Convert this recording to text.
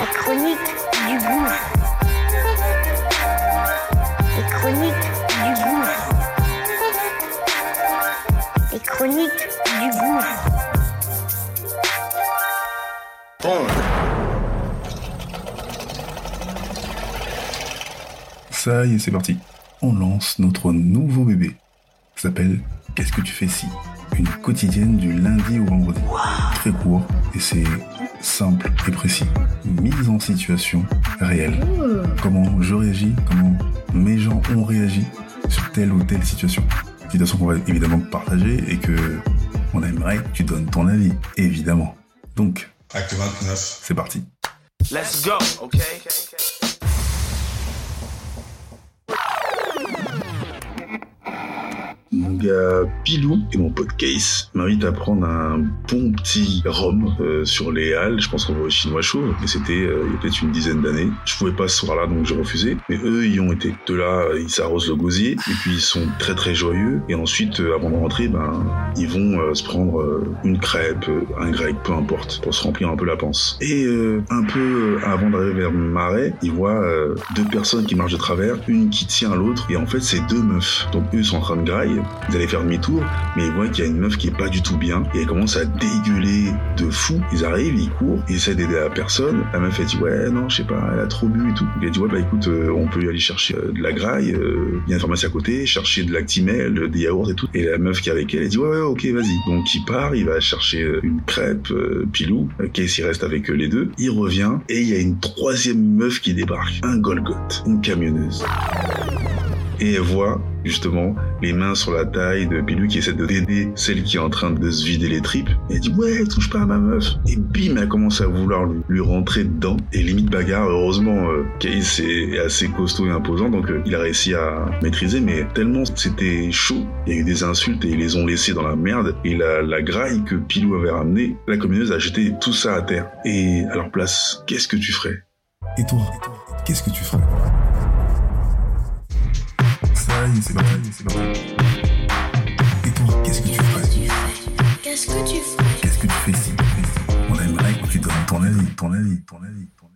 Les chroniques du gouffre. Les chroniques du gouffre. Les chroniques du gouffre. Ça y est, c'est parti. On lance notre nouveau bébé. Ça s'appelle Qu'est-ce que tu fais si? Une quotidienne du lundi au vendredi. Très court et c'est simple et précis. Mise en situation réelle. Comment je réagis, comment mes gens ont réagi sur telle ou telle situation. Situation qu'on va évidemment partager et que on aimerait que tu donnes ton avis, évidemment. Donc, Acte 29. c'est parti. Let's go, okay? Gars Pilou et mon pote Case m'invitent à prendre un bon petit rhum euh, sur les halles. Je pense qu'on va au chinois chaud, mais c'était euh, il y a peut-être une dizaine d'années. Je pouvais pas ce soir-là, donc j'ai refusé. Mais eux, ils ont été. De là, ils s'arrosent le gosier, et puis ils sont très très joyeux. Et ensuite, euh, avant de rentrer, ben, ils vont euh, se prendre euh, une crêpe, euh, un grec, peu importe, pour se remplir un peu la panse. Et euh, un peu euh, avant d'arriver vers Marais, ils voient euh, deux personnes qui marchent de travers, une qui tient l'autre, et en fait, c'est deux meufs. Donc eux sont en train de grailler, allaient faire demi-tour, mais ils voient qu'il y a une meuf qui est pas du tout bien, et elle commence à dégueuler de fou. Ils arrivent, ils courent, ils essaient d'aider la personne. La meuf, elle dit, ouais, non, je sais pas, elle a trop bu et tout. Donc elle dit, ouais, bah écoute, euh, on peut aller chercher euh, de la graille, euh, il y a une pharmacie à côté, chercher de l'actimel, euh, des yaourts et tout. Et la meuf qui est avec elle, elle dit, ouais, ouais, ok, vas-y. Donc il part, il va chercher une crêpe, Pilou, Case, il reste avec les deux. Il revient, et il y a une troisième meuf qui débarque, un Golgoth, une camionneuse et elle voit justement les mains sur la taille de Pilou qui essaie de d'aider celle qui est en train de se vider les tripes. Et elle dit ouais touche pas à ma meuf. Et bim elle commence à vouloir lui, rentrer dedans et limite bagarre. Heureusement euh, Case est assez costaud et imposant donc euh, il a réussi à maîtriser mais tellement c'était chaud. Il y a eu des insultes et ils les ont laissés dans la merde et la, la graille que Pilou avait ramenée, la communeuse a jeté tout ça à terre. Et à leur place qu'est-ce que tu ferais? Et toi? Qu'est-ce que tu ferais? C'est. Et toi, qu'est-ce que tu ferais Qu'est-ce que tu ferais Qu'est-ce que tu fais? Si On aimerait que tu donnes ton avis, ton avis, ton avis, ton avis.